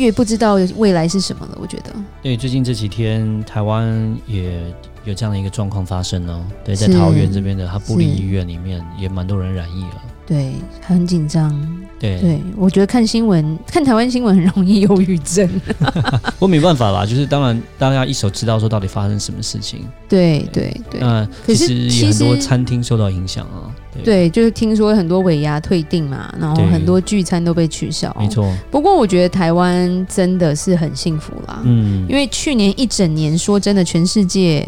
越不知道未来是什么了，我觉得。对，最近这几天台湾也有这样的一个状况发生哦。对，在桃园这边的他布里医院里面也蛮多人染疫了。对，很紧张。对对，我觉得看新闻，看台湾新闻很容易忧郁症。我没办法啦，就是当然大家一手知道说到底发生什么事情。对对对。那其实也很多餐厅受到影响啊。对，对，就是听说很多尾牙退订嘛，然后很多聚餐都被取消。没错。不过我觉得台湾真的是很幸福啦。嗯。因为去年一整年，说真的，全世界。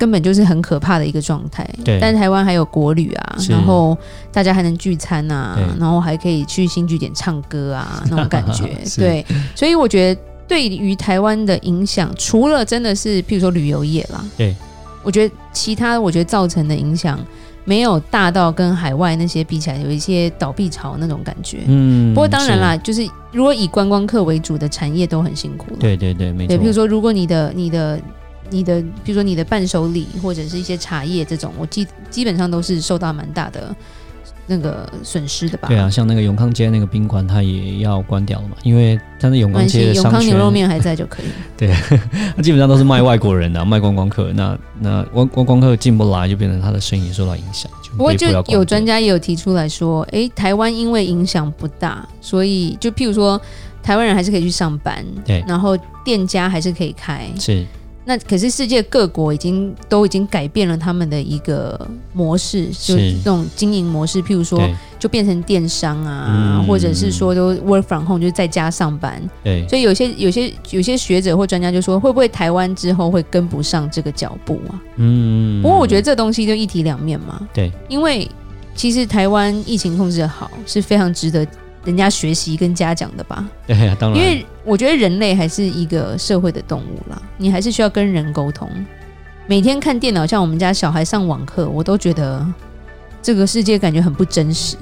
根本就是很可怕的一个状态，对。但是台湾还有国旅啊，然后大家还能聚餐啊，然后还可以去新据点唱歌啊，那种感觉，对。所以我觉得对于台湾的影响，除了真的是譬如说旅游业啦，对。我觉得其他我觉得造成的影响没有大到跟海外那些比起来有一些倒闭潮那种感觉。嗯。不过当然啦，就是如果以观光客为主的产业都很辛苦了。对对对，没错。对，譬如说如果你的你的。你的，比如说你的伴手礼或者是一些茶叶这种，我基基本上都是受到蛮大的那个损失的吧？对啊，像那个永康街那个宾馆，它也要关掉了嘛，因为它的永康街的商，永康牛肉面还在就可以。对，它基本上都是卖外国人的，卖观光客。那那观观光客进不来，就变成他的生意受到影响。不过就有专家也有提出来说，哎，台湾因为影响不大，所以就譬如说台湾人还是可以去上班，对，然后店家还是可以开，是。那可是世界各国已经都已经改变了他们的一个模式，就是这种经营模式。譬如说，就变成电商啊，嗯、或者是说都 work from home，就是在家上班。对，所以有些有些有些学者或专家就说，会不会台湾之后会跟不上这个脚步啊？嗯。不过我觉得这东西就一体两面嘛。对，因为其实台湾疫情控制的好，是非常值得。人家学习跟家长的吧？对呀，当然。因为我觉得人类还是一个社会的动物啦，你还是需要跟人沟通。每天看电脑，像我们家小孩上网课，我都觉得这个世界感觉很不真实，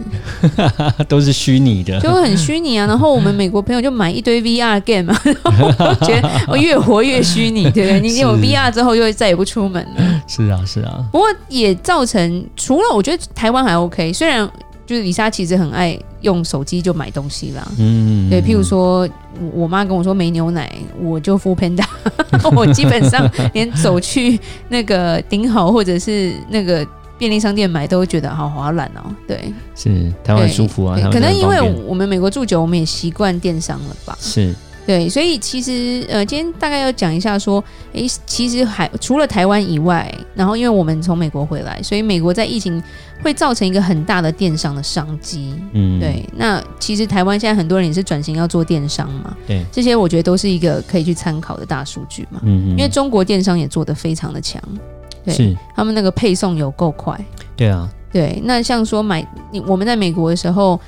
都是虚拟的，就很虚拟啊。然后我们美国朋友就买一堆 VR game 嘛，然后我觉得我越活越虚拟，对不对？你有 VR 之后，就会再也不出门了。是啊，是啊。不过也造成，除了我觉得台湾还 OK，虽然。就是李莎其实很爱用手机就买东西啦，嗯，对，譬如说我妈跟我说没牛奶，我就 foodpanda，我基本上连走去那个顶好或者是那个便利商店买都觉得好划算哦，对，是台湾舒服啊，可能因为我们美国住久，我们也习惯电商了吧，是。对，所以其实呃，今天大概要讲一下说，诶，其实还除了台湾以外，然后因为我们从美国回来，所以美国在疫情会造成一个很大的电商的商机。嗯，对。那其实台湾现在很多人也是转型要做电商嘛。对，这些我觉得都是一个可以去参考的大数据嘛。嗯嗯，因为中国电商也做得非常的强。对，是他们那个配送有够快。对啊。对，那像说买你我们在美国的时候，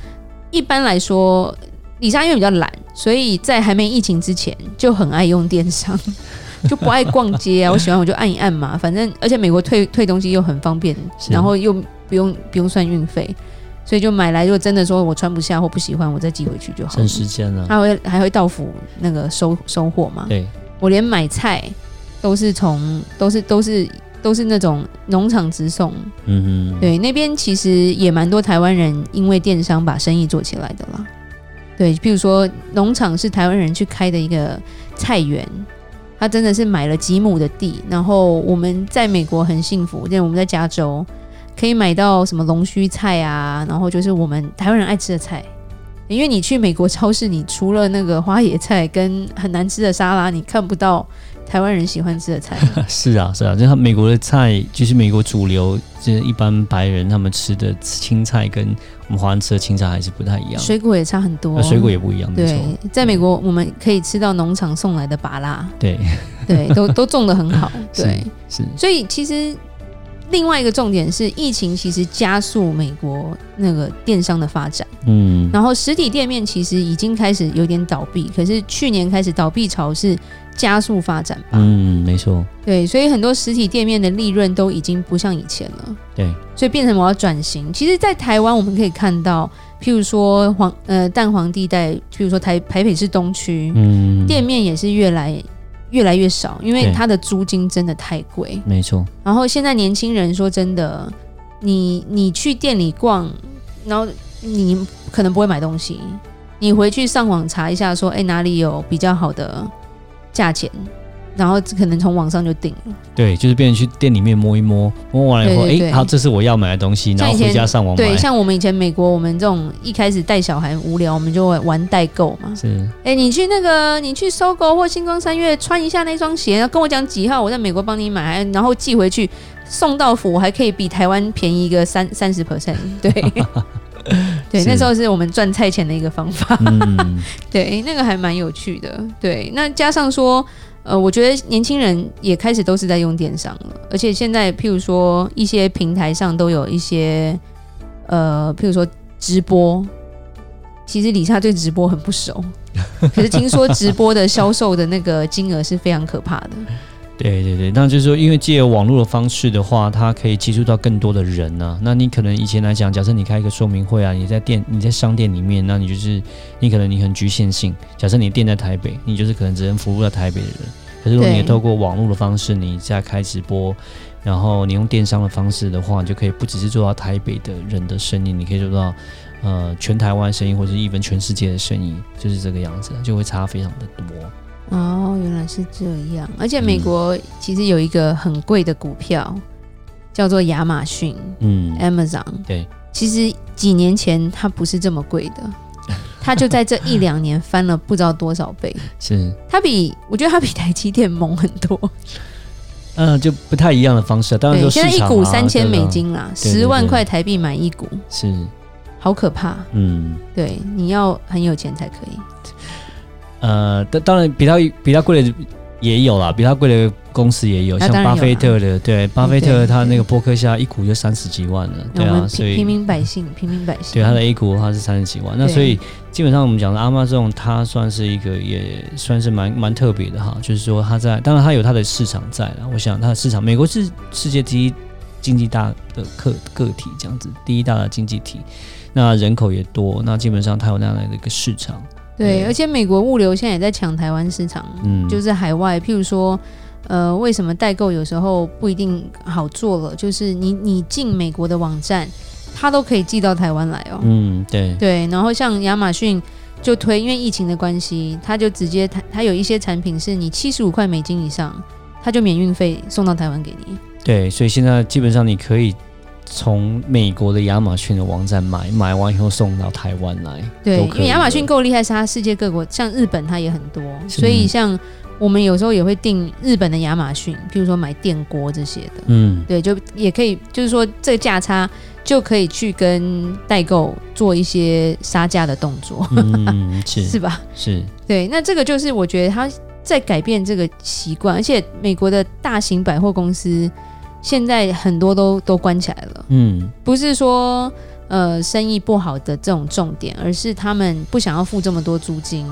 一般来说。里莎因为比较懒，所以在还没疫情之前就很爱用电商，就不爱逛街啊。我喜欢我就按一按嘛，反正而且美国退退东西又很方便，然后又不用不用算运费，所以就买来。如果真的说我穿不下或不喜欢，我再寄回去就好。省时间了。还会还会到府那个收收货嘛？对，我连买菜都是从都是都是都是那种农场直送。嗯哼，对，那边其实也蛮多台湾人因为电商把生意做起来的啦。对，譬如说农场是台湾人去开的一个菜园，他真的是买了几亩的地，然后我们在美国很幸福，因为我们在加州可以买到什么龙须菜啊，然后就是我们台湾人爱吃的菜。因为你去美国超市，你除了那个花野菜跟很难吃的沙拉，你看不到。台湾人喜欢吃的菜 是啊是啊，就他美国的菜，就是美国主流，就是一般白人他们吃的青菜，跟我们华人吃的青菜还是不太一样。水果也差很多，水果也不一样。对，在美国我们可以吃到农场送来的芭拉，对对，都都种的很好。对，是，是。所以其实另外一个重点是，疫情其实加速美国那个电商的发展。嗯，然后实体店面其实已经开始有点倒闭，可是去年开始倒闭潮是加速发展吧？嗯，没错。对，所以很多实体店面的利润都已经不像以前了。对，所以变成我要转型。其实，在台湾我们可以看到，譬如说黄呃蛋黄地带，譬如说台台北市东区，嗯，店面也是越来。越来越少，因为它的租金真的太贵。没错。然后现在年轻人说真的，你你去店里逛，然后你可能不会买东西，你回去上网查一下，说哎哪里有比较好的价钱。然后可能从网上就订了，对，就是变成去店里面摸一摸，摸完了以后，哎，好，这是我要买的东西，然后回家上网买。对，像我们以前美国，我们这种一开始带小孩无聊，我们就会玩代购嘛。是，哎，你去那个，你去 SOGO 或星光三月穿一下那双鞋，然后跟我讲几号，我在美国帮你买，然后寄回去送到府，我还可以比台湾便宜一个三三十 percent。对，对，那时候是我们赚菜钱的一个方法。嗯、对，那个还蛮有趣的。对，那加上说。呃，我觉得年轻人也开始都是在用电商了，而且现在譬如说一些平台上都有一些，呃，譬如说直播。其实李莎对直播很不熟，可是听说直播的销售的那个金额是非常可怕的。对对对，那就是说，因为借网络的方式的话，它可以接触到更多的人呢、那你可能以前来讲，假设你开一个说明会啊，你在店、你在商店里面，那你就是你可能你很局限性。假设你店在台北，你就是可能只能服务到台北的人。可是如果你透过网络的方式，你再开直播，然后你用电商的方式的话，你就可以不只是做到台北的人的生意，你可以做到呃全台湾生意，或者是一份全世界的生意，就是这个样子，就会差非常的多。哦，原来是这样。而且美国其实有一个很贵的股票，嗯、叫做亚马逊，嗯，Amazon。对，其实几年前它不是这么贵的，它就在这一两年翻了不知道多少倍。是，它比我觉得它比台积电猛很多。嗯、呃，就不太一样的方式。当然、啊，现在一股三千美金啦，十万块台币买一股，是，好可怕。嗯，对，你要很有钱才可以。呃，当当然比它比它贵的也有啦，比它贵的公司也有，像巴菲特的，对，巴菲特他那个波克夏一股就三十几万了，对啊，所以平民百姓，平民百姓，对他的 A 股的话是三十几万，那所以基本上我们讲的 Amazon，它算是一个也算是蛮蛮特别的哈，就是说它在，当然它有它的市场在了，我想它的市场，美国是世界第一经济大的个个体这样子，第一大的经济体，那人口也多，那基本上它有那样的一个市场。对，而且美国物流现在也在抢台湾市场，嗯，就是海外，譬如说，呃，为什么代购有时候不一定好做了？就是你你进美国的网站，它都可以寄到台湾来哦。嗯，对对。然后像亚马逊就推，因为疫情的关系，它就直接它它有一些产品是你七十五块美金以上，它就免运费送到台湾给你。对，所以现在基本上你可以。从美国的亚马逊的网站买，买完以后送到台湾来。对，因为亚马逊够厉害，是它世界各国，像日本它也很多，所以像我们有时候也会订日本的亚马逊，譬如说买电锅这些的。嗯，对，就也可以，就是说这个价差就可以去跟代购做一些杀价的动作。嗯，是是吧？是。对，那这个就是我觉得他在改变这个习惯，而且美国的大型百货公司。现在很多都都关起来了，嗯，不是说呃生意不好的这种重点，而是他们不想要付这么多租金，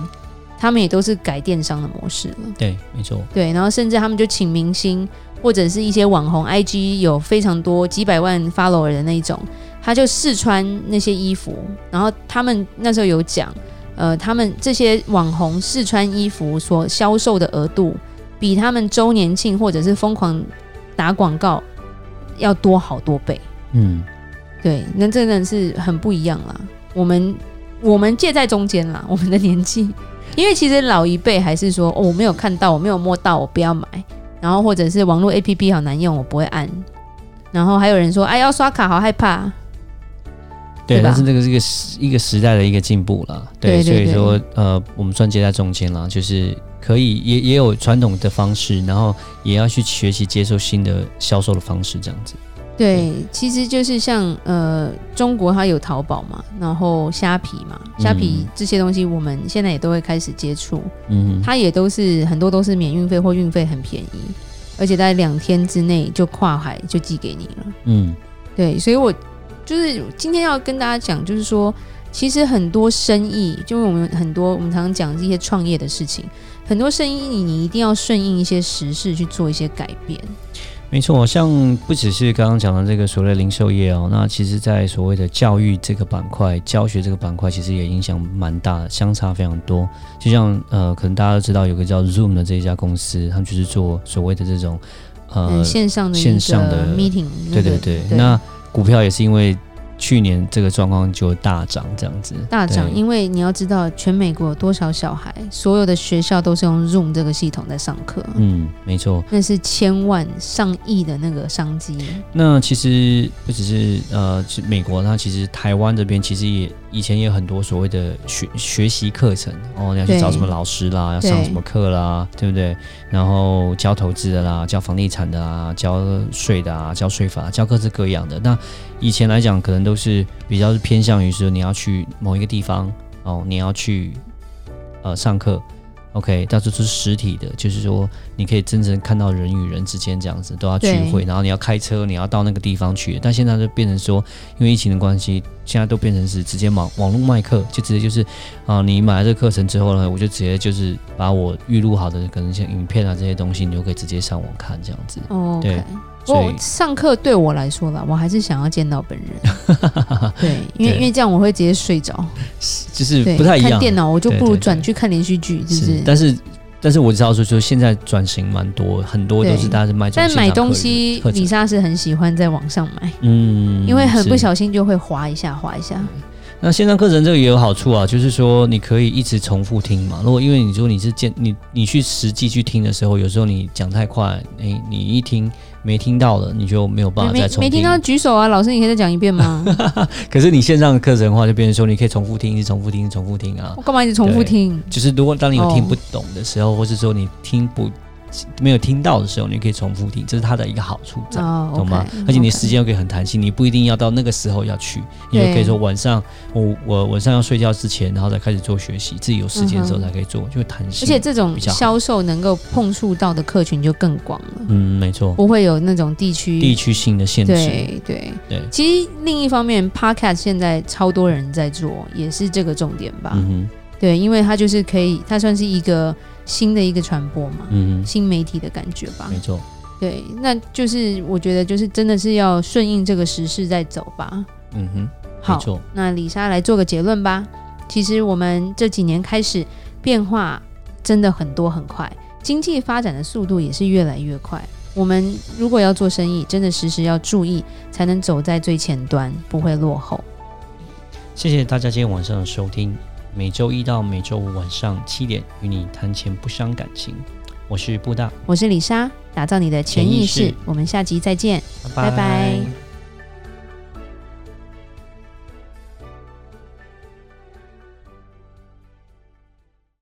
他们也都是改电商的模式了。对，没错。对，然后甚至他们就请明星或者是一些网红，IG 有非常多几百万 follower 的那种，他就试穿那些衣服，然后他们那时候有讲，呃，他们这些网红试穿衣服所销售的额度，比他们周年庆或者是疯狂。打广告要多好多倍，嗯，对，那真的是很不一样啦。我们我们介在中间啦，我们的年纪，因为其实老一辈还是说，哦，我没有看到，我没有摸到，我不要买。然后或者是网络 APP 好难用，我不会按。然后还有人说，哎，要刷卡好害怕。对，但是这个是一个时一个时代的一个进步了。对，对，对，对，所以说，呃，我们算介在中间了，就是。可以，也也有传统的方式，然后也要去学习接受新的销售的方式，这样子。对，其实就是像呃，中国它有淘宝嘛，然后虾皮嘛，虾皮这些东西我们现在也都会开始接触，嗯，它也都是很多都是免运费或运费很便宜。而且在两天之内就跨海就寄给你了。嗯，对，所以我就是今天要跟大家讲，就是说，其实很多生意，就是我们很多我们常常讲这些创业的事情，很多生意你你一定要顺应一些时事去做一些改变。没错，像不只是刚刚讲的这个所谓零售业哦，那其实在所谓的教育这个板块、教学这个板块，其实也影响蛮大的，相差非常多。就像呃，可能大家都知道有个叫 Zoom 的这一家公司，他们就是做所谓的这种呃、嗯、线上的线上的 meeting，对对对，对。那股票也是因为。去年这个状况就大涨，这样子大涨，因为你要知道，全美国有多少小孩，所有的学校都是用 Zoom 这个系统在上课。嗯，没错，那是千万上亿的那个商机。那其实不只是呃，美国，那其实台湾这边其实也以前也有很多所谓的学学习课程哦，你要去找什么老师啦，要上什么课啦，对不对？然后教投资的啦，教房地产的啊，教税的啊，教税法，教各式各样的那。以前来讲，可能都是比较是偏向于说你要去某一个地方哦，你要去呃上课，OK，到时候是实体的，就是说你可以真正看到人与人之间这样子都要聚会，然后你要开车，你要到那个地方去。但现在就变成说，因为疫情的关系，现在都变成是直接网网络卖课，就直接就是啊，你买了这个课程之后呢，我就直接就是把我预录好的可能像影片啊这些东西，你就可以直接上网看这样子。哦，对。我上课对我来说啦，我还是想要见到本人。对，因为因为这样我会直接睡着，就是不太一样。看电脑我就不如转去看连续剧，是不是？但是但是我知道说，就现在转型蛮多，很多都是大家是卖。但买东西，李莎是很喜欢在网上买，嗯，因为很不小心就会滑一下，滑一下。那线上课程这个也有好处啊，就是说你可以一直重复听嘛。如果因为你说你是见你你去实际去听的时候，有时候你讲太快，哎，你一听没听到了，你就没有办法再重听。没听到举手啊，老师，你可以再讲一遍吗？可是你线上的课程的话，就变成说你可以重复听，一直重复听，重复听啊。我干嘛一直重复听？就是如果当你有听不懂的时候，哦、或是说你听不。没有听到的时候，你可以重复听，这是它的一个好处，这样、oh, okay, 懂吗？而且你时间又可以很弹性你不一定要到那个时候要去，你就可以说晚上我我晚上要睡觉之前，然后再开始做学习，自己有时间的时候才可以做，就弹性。而且这种销售能够碰触到的客群就更广了。嗯，没错，不会有那种地区地区性的限制。对对对。其实另一方面，Podcast 现在超多人在做，也是这个重点吧。嗯哼。对，因为它就是可以，它算是一个。新的一个传播嘛，嗯，新媒体的感觉吧，没错，对，那就是我觉得就是真的是要顺应这个时势在走吧，嗯哼，好，那李莎来做个结论吧。其实我们这几年开始变化真的很多很快，经济发展的速度也是越来越快。我们如果要做生意，真的时时要注意，才能走在最前端，不会落后。谢谢大家今天晚上的收听。每周一到每周五晚上七点，与你谈钱不伤感情。我是布大，我是李莎，打造你的潜意识。我们下集再见，拜拜。拜拜。